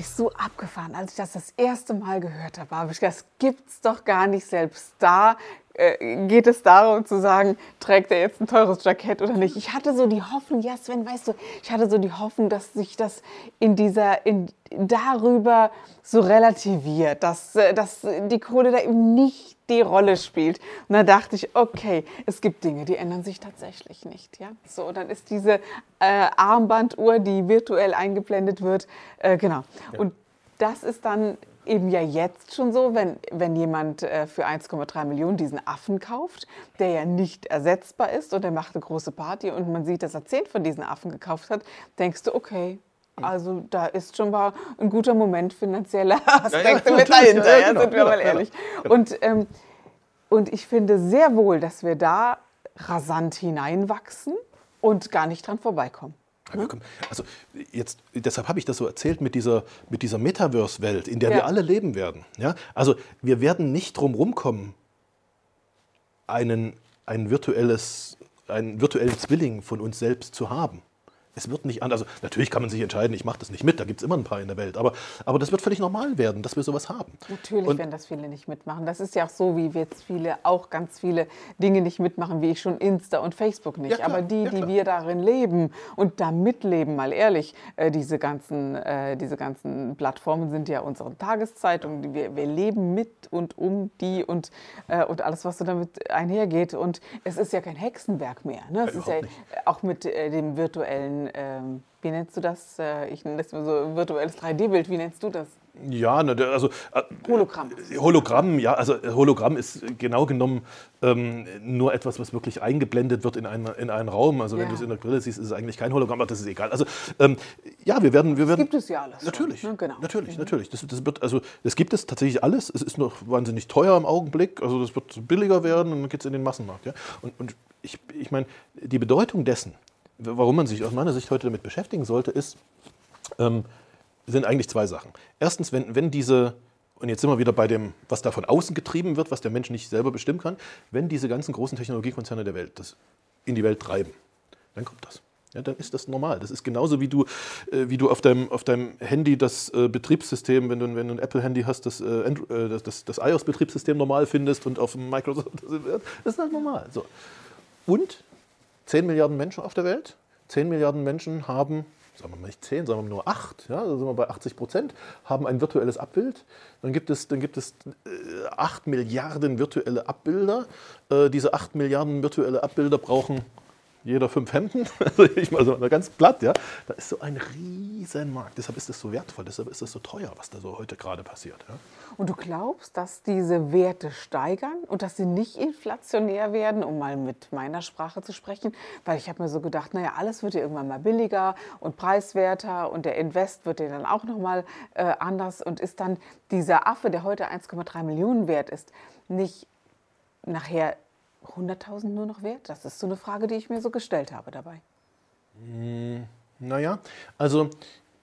Ich so abgefahren. Als ich das das erste Mal gehört habe, habe ich das gibt's doch gar nicht. Selbst da äh, geht es darum zu sagen, trägt er jetzt ein teures Jackett oder nicht. Ich hatte so die Hoffnung, ja Sven, weißt du, ich hatte so die Hoffnung, dass sich das in dieser, in, darüber so relativiert, dass, äh, dass die Kohle da eben nicht die Rolle spielt. Und da dachte ich, okay, es gibt Dinge, die ändern sich tatsächlich nicht. Ja? So, dann ist diese äh, Armbanduhr, die virtuell eingeblendet wird, äh, genau. Ja. Und das ist dann eben ja jetzt schon so, wenn, wenn jemand äh, für 1,3 Millionen diesen Affen kauft, der ja nicht ersetzbar ist und er macht eine große Party und man sieht, dass er zehn von diesen Affen gekauft hat, denkst du, okay, also da ist schon mal ein guter Moment finanzieller Aspekte ja, ja, mit dahinter, ja, genau, sind wir mal ehrlich. Und, ähm, und ich finde sehr wohl, dass wir da rasant hineinwachsen und gar nicht dran vorbeikommen. Also jetzt, deshalb habe ich das so erzählt mit dieser, mit dieser Metaverse-Welt, in der ja. wir alle leben werden. Ja? Also wir werden nicht drum rumkommen, einen, ein virtuelles, einen virtuellen Zwilling von uns selbst zu haben. Es wird nicht anders. Also natürlich kann man sich entscheiden, ich mache das nicht mit, da gibt es immer ein paar in der Welt. Aber, aber das wird völlig normal werden, dass wir sowas haben. Natürlich und werden das viele nicht mitmachen. Das ist ja auch so, wie jetzt viele auch ganz viele Dinge nicht mitmachen, wie ich schon Insta und Facebook nicht. Ja, klar, aber die, ja, die wir darin leben und da mitleben, mal ehrlich, äh, diese, ganzen, äh, diese ganzen Plattformen sind ja unsere Tageszeitungen. Wir, wir leben mit und um die und, äh, und alles, was so damit einhergeht. Und es ist ja kein Hexenwerk mehr. Ne? Es ist ja nicht. auch mit äh, dem virtuellen ähm, wie nennst du das? Äh, ich nenne das so virtuelles 3D-Bild. Wie nennst du das? Ja, also äh, Hologramm. Hologramm, ja, also äh, Hologramm ist genau genommen ähm, nur etwas, was wirklich eingeblendet wird in einen, in einen Raum. Also ja. wenn du es in der Brille siehst, ist es eigentlich kein Hologramm, aber das ist egal. Also ähm, ja, wir werden, wir werden. Das gibt es ja alles. Natürlich, ne? genau. natürlich, mhm. natürlich. Das, das wird, also das gibt es tatsächlich alles. Es ist noch wahnsinnig teuer im Augenblick. Also das wird billiger werden und dann geht es in den Massenmarkt. Ja? Und, und ich, ich meine, die Bedeutung dessen, warum man sich aus meiner Sicht heute damit beschäftigen sollte, ist, ähm, sind eigentlich zwei Sachen. Erstens, wenn, wenn diese, und jetzt sind wir wieder bei dem, was da von außen getrieben wird, was der Mensch nicht selber bestimmen kann, wenn diese ganzen großen Technologiekonzerne der Welt das in die Welt treiben, dann kommt das. Ja, dann ist das normal. Das ist genauso wie du, äh, wie du auf, deinem, auf deinem Handy das äh, Betriebssystem, wenn du, wenn du ein Apple-Handy hast, das, äh, äh das, das, das iOS-Betriebssystem normal findest und auf dem Microsoft, das ist halt normal. So. Und 10 Milliarden Menschen auf der Welt. 10 Milliarden Menschen haben, sagen wir mal nicht 10, sagen wir nur 8, ja, da sind wir bei 80 Prozent, haben ein virtuelles Abbild. Dann gibt es, dann gibt es äh, 8 Milliarden virtuelle Abbilder. Äh, diese 8 Milliarden virtuelle Abbilder brauchen jeder fünf Hemden, also ich mal so ganz platt, ja, da ist so ein riesen Markt. Deshalb ist es so wertvoll, deshalb ist es so teuer, was da so heute gerade passiert. Ja. Und du glaubst, dass diese Werte steigern und dass sie nicht inflationär werden, um mal mit meiner Sprache zu sprechen? Weil ich habe mir so gedacht, naja, alles wird ja irgendwann mal billiger und preiswerter und der Invest wird ja dann auch nochmal äh, anders und ist dann dieser Affe, der heute 1,3 Millionen wert ist, nicht nachher 100.000 nur noch wert? Das ist so eine Frage, die ich mir so gestellt habe dabei. Hm, naja, also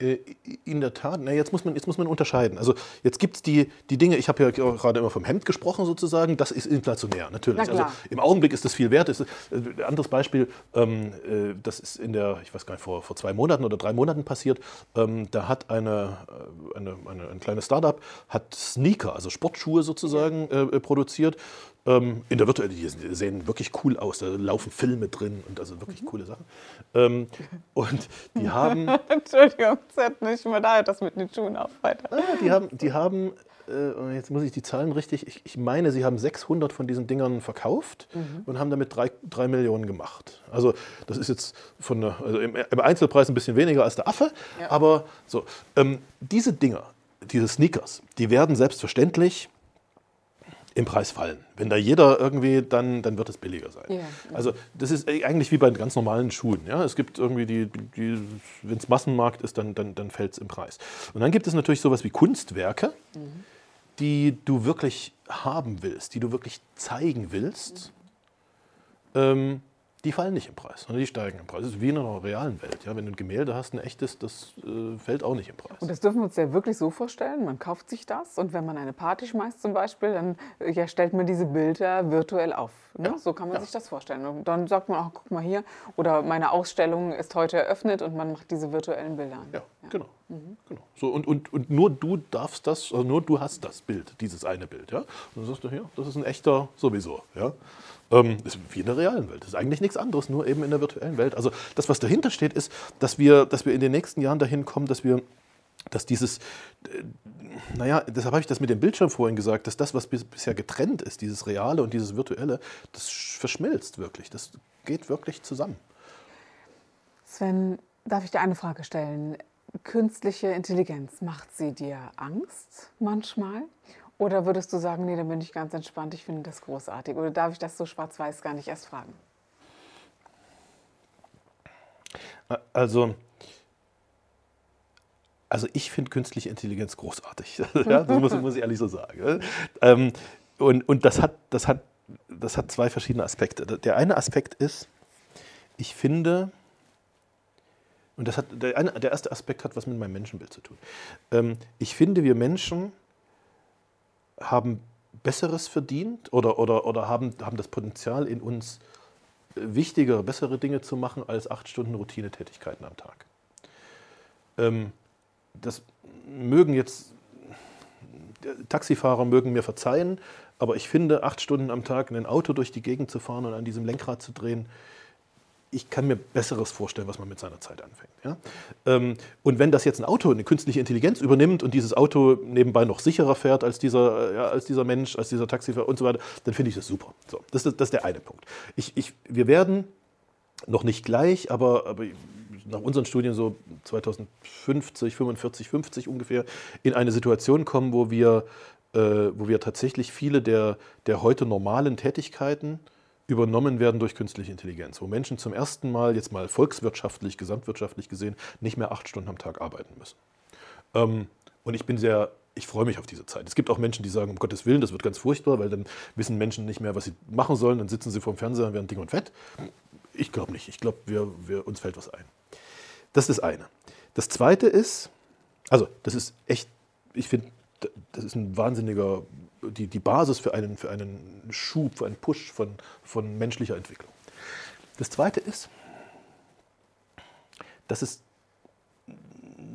äh, in der Tat, na, jetzt, muss man, jetzt muss man unterscheiden. Also jetzt gibt es die, die Dinge, ich habe ja gerade immer vom Hemd gesprochen sozusagen, das ist inflationär, natürlich. Also im Augenblick ist das viel wert. Ist, äh, ein anderes Beispiel, ähm, äh, das ist in der, ich weiß gar nicht, vor, vor zwei Monaten oder drei Monaten passiert, ähm, da hat eine, eine, eine, ein kleines Startup hat Sneaker, also Sportschuhe sozusagen, äh, produziert ähm, in der virtuellen, die sehen wirklich cool aus. Da laufen Filme drin und also wirklich mhm. coole Sachen. Ähm, und die haben. Entschuldigung, es hat nicht mehr da, das mit den Schuhen auf weiter. Ah, die haben, die haben äh, jetzt muss ich die Zahlen richtig, ich, ich, meine, sie haben 600 von diesen Dingern verkauft mhm. und haben damit 3 Millionen gemacht. Also das ist jetzt von der, also im, im, Einzelpreis ein bisschen weniger als der Affe, ja. aber so. Ähm, diese Dinger, diese Sneakers, die werden selbstverständlich im Preis fallen. Wenn da jeder irgendwie, dann, dann wird es billiger sein. Ja. Also das ist eigentlich wie bei ganz normalen Schuhen. Ja? Es gibt irgendwie die, die wenn es Massenmarkt ist, dann, dann, dann fällt es im Preis. Und dann gibt es natürlich sowas wie Kunstwerke, die du wirklich haben willst, die du wirklich zeigen willst. Ähm, die fallen nicht im Preis, sondern die steigen im Preis. Das ist wie in einer realen Welt. Ja? Wenn du ein Gemälde hast, ein echtes, das äh, fällt auch nicht im Preis. Und das dürfen wir uns ja wirklich so vorstellen. Man kauft sich das und wenn man eine Party schmeißt zum Beispiel, dann äh, ja, stellt man diese Bilder virtuell auf. Ne? Ja. So kann man Ja. sich das vorstellen. Und dann sagt man auch, guck mal hier, oder meine Ausstellung ist heute eröffnet und man macht diese virtuellen Bilder. an. Ja, genau. Genau. So, und, und, und nur du darfst das, also nur du hast das Bild, dieses eine Bild. Ja? Und dann sagst du, ja, das ist ein echter sowieso. Ja? Ähm, ist wie in der realen Welt. Das ist eigentlich nichts anderes, nur eben in der virtuellen Welt. Also das, was dahinter steht, ist, dass wir, dass wir in den nächsten Jahren dahin kommen, dass wir dass dieses, äh, naja, deshalb habe ich das mit dem Bildschirm vorhin gesagt, dass das, was bis, bisher getrennt ist, dieses Reale und dieses Virtuelle, das sch- verschmilzt wirklich. Das geht wirklich zusammen. Sven, darf ich dir eine Frage stellen? Künstliche Intelligenz, macht sie dir Angst manchmal? Oder würdest du sagen, nee, da bin ich ganz entspannt, ich finde das großartig? Oder darf ich das so schwarz-weiß gar nicht erst fragen? Also, also ich finde künstliche Intelligenz großartig. ja, das muss, muss ich ehrlich so sagen. Ähm, und und das, hat, das, hat, das hat zwei verschiedene Aspekte. Der eine Aspekt ist, ich finde, und das hat, der, der erste Aspekt hat was mit meinem Menschenbild zu tun. Ähm, ich finde, wir Menschen haben Besseres verdient oder, oder, oder haben, haben das Potenzial in uns, äh, wichtigere, bessere Dinge zu machen als acht Stunden Routinetätigkeiten am Tag. Ähm, das mögen jetzt äh, Taxifahrer mögen mir verzeihen, aber ich finde, acht Stunden am Tag in ein Auto durch die Gegend zu fahren und an diesem Lenkrad zu drehen, ich kann mir Besseres vorstellen, was man mit seiner Zeit anfängt. Ja? Ähm, und wenn das jetzt ein Auto, eine künstliche Intelligenz übernimmt und dieses Auto nebenbei noch sicherer fährt als dieser, äh, ja, als dieser Mensch, als dieser Taxifahrer und so weiter, dann finde ich das super. So, das, ist, das ist der eine Punkt. Ich, ich, wir werden noch nicht gleich, aber, aber nach unseren Studien so 2050, 45, 50 ungefähr in eine Situation kommen, wo wir, äh, wo wir tatsächlich viele der, der heute normalen Tätigkeiten übernommen werden durch künstliche Intelligenz, wo Menschen zum ersten Mal, jetzt mal volkswirtschaftlich, gesamtwirtschaftlich gesehen, nicht mehr acht Stunden am Tag arbeiten müssen. Ähm, und ich bin sehr, ich freue mich auf diese Zeit. Es gibt auch Menschen, die sagen, um Gottes Willen, das wird ganz furchtbar, weil dann wissen Menschen nicht mehr, was sie machen sollen, dann sitzen sie vorm Fernseher und werden dick und fett. Ich glaube nicht. Ich glaube, wir, wir, uns fällt was ein. Das ist das eine. Das zweite ist, also das ist echt, ich finde, das ist ein wahnsinniger, die, die Basis für einen, für einen Schub, für einen Push von, von menschlicher Entwicklung. Das zweite ist, dass es,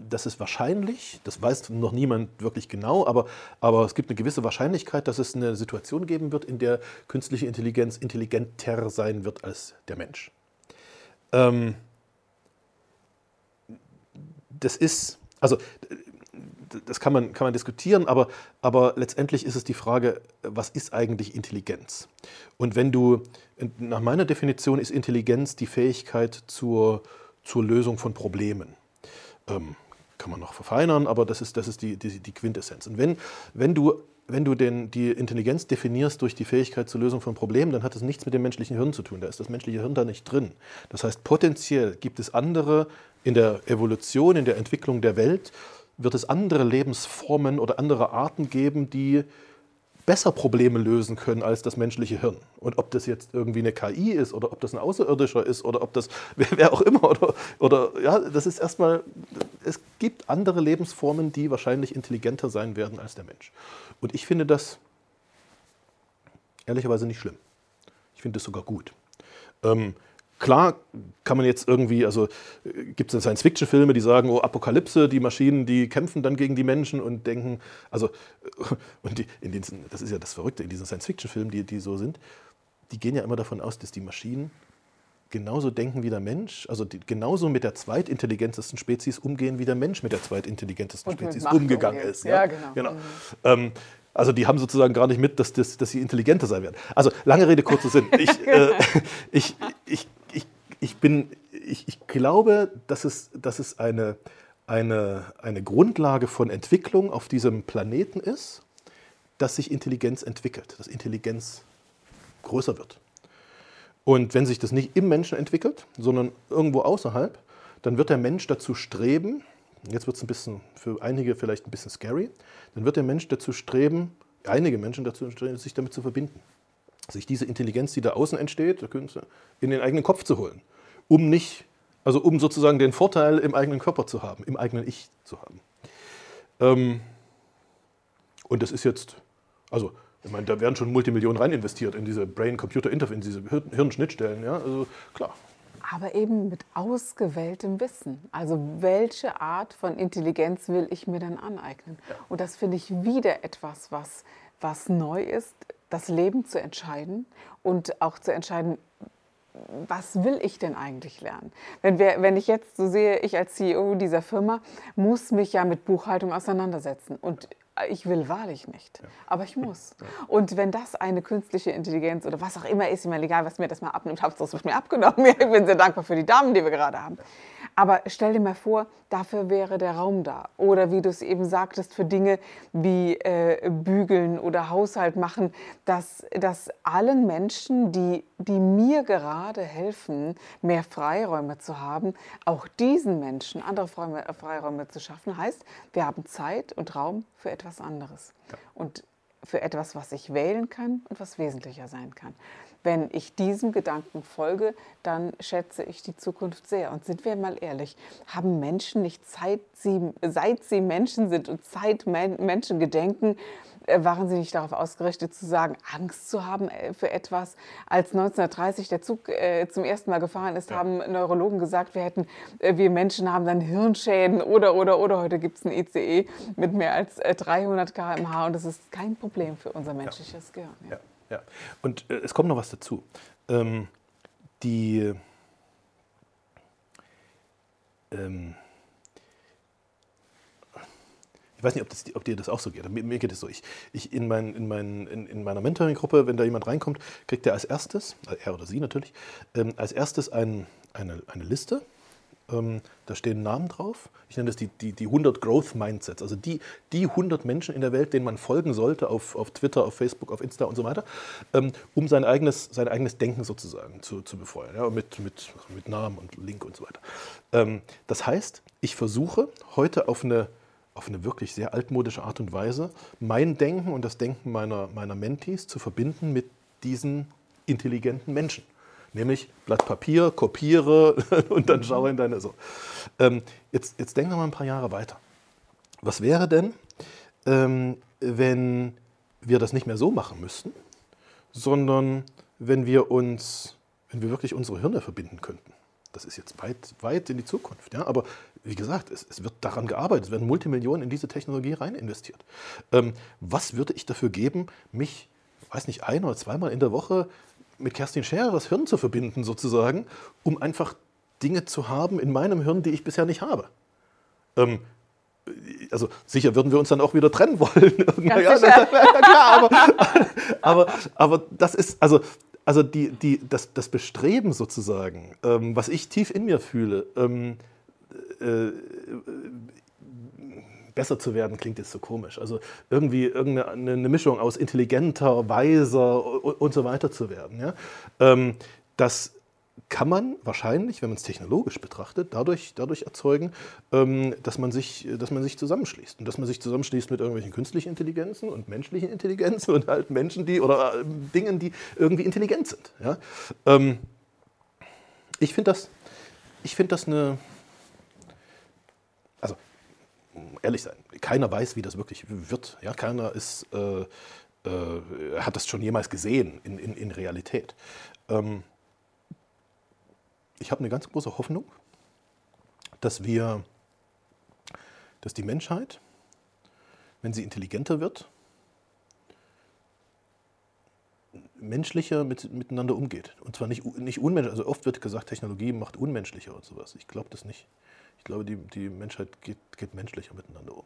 dass es wahrscheinlich, das weiß noch niemand wirklich genau, aber, aber es gibt eine gewisse Wahrscheinlichkeit, dass es eine Situation geben wird, in der künstliche Intelligenz intelligenter sein wird als der Mensch. Ähm, das ist, also das kann man, kann man diskutieren, aber, aber letztendlich ist es die Frage, was ist eigentlich Intelligenz? Und wenn du, nach meiner Definition ist Intelligenz die Fähigkeit zur, zur Lösung von Problemen. Ähm, kann man noch verfeinern, aber das ist, das ist die, die, die Quintessenz. Und wenn, wenn du, wenn du den, die Intelligenz definierst durch die Fähigkeit zur Lösung von Problemen, dann hat das nichts mit dem menschlichen Hirn zu tun. Da ist das menschliche Hirn da nicht drin. Das heißt, potenziell gibt es andere in der Evolution, in der Entwicklung der Welt, wird es andere Lebensformen oder andere Arten geben, die besser Probleme lösen können als das menschliche Hirn. Und ob das jetzt irgendwie eine KI ist oder ob das ein Außerirdischer ist oder ob das wer, wer auch immer oder, oder ja, das ist erstmal, es gibt andere Lebensformen, die wahrscheinlich intelligenter sein werden als der Mensch. Und ich finde das ehrlicherweise nicht schlimm. Ich finde das sogar gut. Ähm, Klar kann man jetzt irgendwie, also gibt es Science-Fiction-Filme, die sagen, oh, Apokalypse, die Maschinen, die kämpfen dann gegen die Menschen und denken, also, und die, in diesen, das ist ja das Verrückte, in diesen Science-Fiction-Filmen, die, die so sind, die gehen ja immer davon aus, dass die Maschinen genauso denken wie der Mensch, also die, genauso mit der zweitintelligentesten Spezies umgehen, wie der Mensch mit der zweitintelligentesten Und Spezies umgegangen umgeht. ist. Ja, genau. Mhm. Ähm, also die haben sozusagen gar nicht mit, dass, das, dass sie intelligenter sein werden. Also lange Rede, kurzer Sinn. Ich, äh, ich, ich, ich, bin, ich, ich glaube, dass es, dass es eine, eine, eine Grundlage von Entwicklung auf diesem Planeten ist, dass sich Intelligenz entwickelt, dass Intelligenz größer wird. Und wenn sich das nicht im Menschen entwickelt, sondern irgendwo außerhalb, dann wird der Mensch dazu streben, jetzt wird es ein bisschen für einige vielleicht ein bisschen scary, dann wird der Mensch dazu streben, einige Menschen dazu streben, sich damit zu verbinden. Sich diese Intelligenz, die da außen entsteht, in den eigenen Kopf zu holen, um nicht, also um sozusagen den Vorteil im eigenen Körper zu haben, im eigenen Ich zu haben. Ähm, und das ist jetzt, also ich meine, da werden schon Multimillionen rein investiert in diese Brain-Computer-Interface, in diese Hirnschnittstellen. Ja? Also klar. Aber eben mit ausgewähltem Wissen. Also welche Art von Intelligenz will ich mir dann aneignen? Ja. Und das finde ich wieder etwas, was, was neu ist, das Leben zu entscheiden und auch zu entscheiden, was will ich denn eigentlich lernen? Wenn, wir, wenn ich jetzt so sehe, ich als CEO dieser Firma muss mich ja mit Buchhaltung auseinandersetzen. Und ich will wahrlich nicht, ja. aber ich muss. Ja. Und wenn das eine künstliche Intelligenz oder was auch immer ist, meine, egal, was mir das mal abnimmt, Hauptsache es mir abgenommen. Ich bin sehr dankbar für die Damen, die wir gerade haben. Aber stell dir mal vor, dafür wäre der Raum da. Oder wie du es eben sagtest, für Dinge wie äh, Bügeln oder Haushalt machen, dass, dass allen Menschen, die, die mir gerade helfen, mehr Freiräume zu haben, auch diesen Menschen andere Freiräume, Freiräume zu schaffen, heißt, wir haben Zeit und Raum für etwas anderes. Ja. Und für etwas, was ich wählen kann und was wesentlicher sein kann. Wenn ich diesem Gedanken folge, dann schätze ich die Zukunft sehr. Und sind wir mal ehrlich, haben Menschen nicht Zeit, sie, seit sie Menschen sind und Zeit Menschen gedenken, äh, waren sie nicht darauf ausgerichtet zu sagen, Angst zu haben äh, für etwas. Als 1930 der Zug äh, zum ersten Mal gefahren ist, ja. haben Neurologen gesagt, wir hätten, wir Menschen haben dann Hirnschäden oder, oder, oder. Heute gibt es ein ICE mit mehr als 300 km/h und das ist kein Problem für unser menschliches ja. Gehirn. Ja. Ja. Und äh, es kommt noch was dazu. Ähm, die ähm, ich weiß nicht, ob, das, ob, dir das auch so geht. Mir, mir geht es so. Ich, ich in, mein, in, mein, in, in, meiner Mentoring-Gruppe, wenn da jemand reinkommt, kriegt er als erstes, äh, er oder sie natürlich, ähm, als erstes ein, eine, eine Liste ähm, da stehen Namen drauf. Ich nenne das die, die, die 100 Growth Mindsets. Also die, die 100 Menschen in der Welt, denen man folgen sollte auf, auf Twitter, auf Facebook, auf Insta und so weiter, ähm, um sein eigenes, sein eigenes Denken sozusagen zu, zu befeuern. Ja, mit, mit, mit Namen und Link und so weiter. Ähm, das heißt, ich versuche heute auf eine, auf eine wirklich sehr altmodische Art und Weise mein Denken und das Denken meiner, meiner Mentees zu verbinden mit diesen intelligenten Menschen nämlich Blatt Papier, kopiere und dann schaue in deine. So. Ähm, jetzt, jetzt denken wir mal ein paar Jahre weiter. Was wäre denn, ähm, wenn wir das nicht mehr so machen müssten, sondern wenn wir uns, wenn wir wirklich unsere Hirne verbinden könnten? Das ist jetzt weit, weit in die Zukunft. Ja? Aber wie gesagt, es, es, wird daran gearbeitet, es werden Multimillionen in diese Technologie rein investiert. Ähm, was würde ich dafür geben, mich, weiß nicht, ein oder zweimal in der Woche mit Kerstin Scherer das Hirn zu verbinden, sozusagen, um einfach Dinge zu haben in meinem Hirn, die ich bisher nicht habe. Ähm, also sicher würden wir uns dann auch wieder trennen wollen. ja, ja, klar, aber, aber, aber das ist, also, also die, die, das, das Bestreben sozusagen, ähm, was ich tief in mir fühle, ähm, äh, besser zu werden klingt jetzt so komisch. Also irgendwie irgendeine eine Mischung aus intelligenter, weiser und so weiter zu werden. Ja? Ähm, das kann man wahrscheinlich, wenn man es technologisch betrachtet, dadurch, dadurch erzeugen, ähm, dass, man sich, dass man sich zusammenschließt. Und dass man sich zusammenschließt mit irgendwelchen künstlichen Intelligenzen und menschlichen Intelligenzen und halt Menschen, die oder äh, Dingen, die irgendwie intelligent sind. Ja? Ähm, ich finde das, find das eine, ehrlich sein, keiner weiß, wie das wirklich wird. Ja, keiner ist, äh, äh, hat das schon jemals gesehen in, in, in Realität. Ähm, ich habe eine ganz große Hoffnung, dass wir, dass die Menschheit, wenn sie intelligenter wird, menschlicher mit, miteinander umgeht. Und zwar nicht, nicht unmenschlich. Also oft wird gesagt, Technologie macht unmenschlicher und sowas. Ich glaube das nicht. Ich glaube, die, die Menschheit geht, geht menschlicher miteinander um.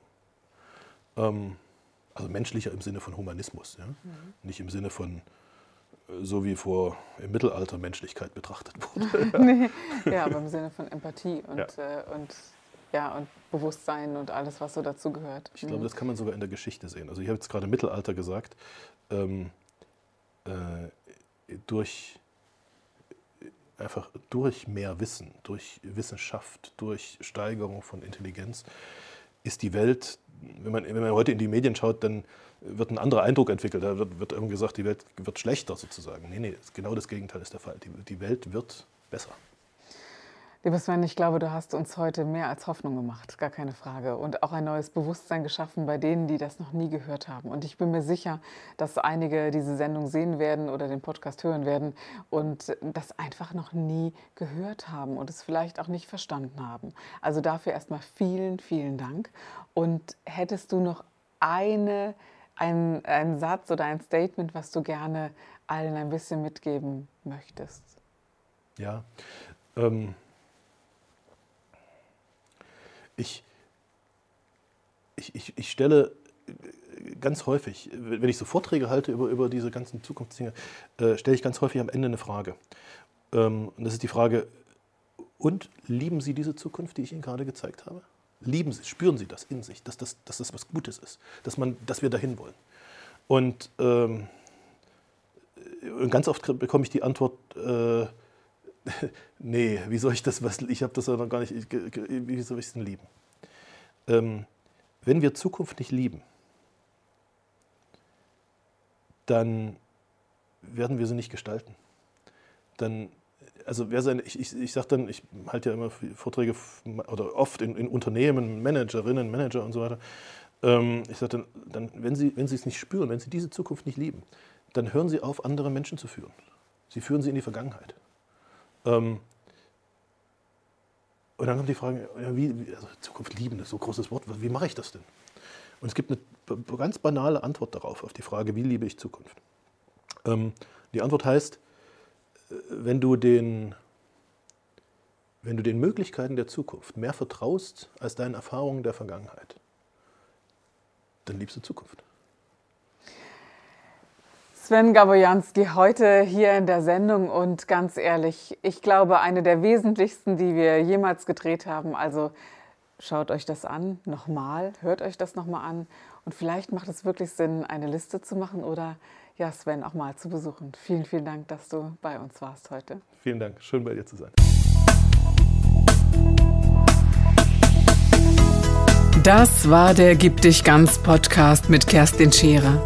Ähm, also menschlicher im Sinne von Humanismus, ja? Mhm. nicht im Sinne von äh, so wie vor im Mittelalter Menschlichkeit betrachtet wurde. nee, ja, aber im Sinne von Empathie und, ja. äh, und ja, und Bewusstsein und alles, was so dazugehört. Ich glaube, das kann man sogar in der Geschichte sehen. Also ich habe jetzt gerade Mittelalter gesagt. Ähm, äh, durch einfach durch mehr Wissen, durch Wissenschaft, durch Steigerung von Intelligenz ist die Welt, wenn man, wenn man heute in die Medien schaut, dann wird ein anderer Eindruck entwickelt. Da wird, wird irgendwie gesagt, die Welt wird schlechter sozusagen. Nee, nee, genau das Gegenteil ist der Fall. Die, die Welt wird besser. Lieber Sven, ich glaube, du hast uns heute mehr als Hoffnung gemacht, gar keine Frage. Und auch ein neues Bewusstsein geschaffen bei denen, die das noch nie gehört haben. Und ich bin mir sicher, dass einige diese Sendung sehen werden oder den Podcast hören werden und das einfach noch nie gehört haben und es vielleicht auch nicht verstanden haben. Also dafür erstmal vielen, vielen Dank. Und hättest du noch eine, ein, einen Satz oder ein Statement, was du gerne allen ein bisschen mitgeben möchtest? Ja. Ähm ich, ich, ich, ich stelle ganz häufig, wenn ich so Vorträge halte über, über diese ganzen Zukunftsdinge, äh, stelle ich ganz häufig am Ende eine Frage. Ähm, und das ist die Frage, und lieben Sie diese Zukunft, die ich Ihnen gerade gezeigt habe? Lieben Sie, spüren Sie das in sich, dass das, dass das was Gutes ist, dass, man, dass wir dahin wollen? Und, ähm, und ganz oft bekomme ich die Antwort, äh, nee, wie soll ich das, was, ich habe das ja noch gar nicht, ich, wie soll ich es denn lieben? Ähm, wenn wir Zukunft nicht lieben, dann werden wir sie nicht gestalten. Dann, also wer sein, ich, ich, ich sage dann, ich halte ja immer Vorträge oder oft in, in Unternehmen, Managerinnen, Manager und so weiter. Ähm, ich sage dann, dann, wenn Sie, wenn Sie es nicht spüren, wenn Sie diese Zukunft nicht lieben, dann hören Sie auf, andere Menschen zu führen. Sie führen sie in die Vergangenheit. Ähm, und dann kommt die Frage, wie, also Zukunft lieben, das ist so ein großes Wort, wie mache ich das denn? Und es gibt eine ganz banale Antwort darauf, auf die Frage, wie liebe ich Zukunft? Ähm, die Antwort heißt, äh, wenn du, den, wenn du den Möglichkeiten der Zukunft mehr vertraust als deinen Erfahrungen der Vergangenheit, dann liebst du Zukunft. Sven Gabojanski heute hier in der Sendung und ganz ehrlich, ich glaube, eine der wesentlichsten, die wir jemals gedreht haben. Also schaut euch das an, nochmal, hört euch das nochmal an und vielleicht macht es wirklich Sinn, eine Liste zu machen oder ja, Sven auch mal zu besuchen. Vielen, vielen Dank, dass du bei uns warst heute. Vielen Dank, schön bei dir zu sein. Das war der Gib dich ganz Podcast mit Kerstin Scherer.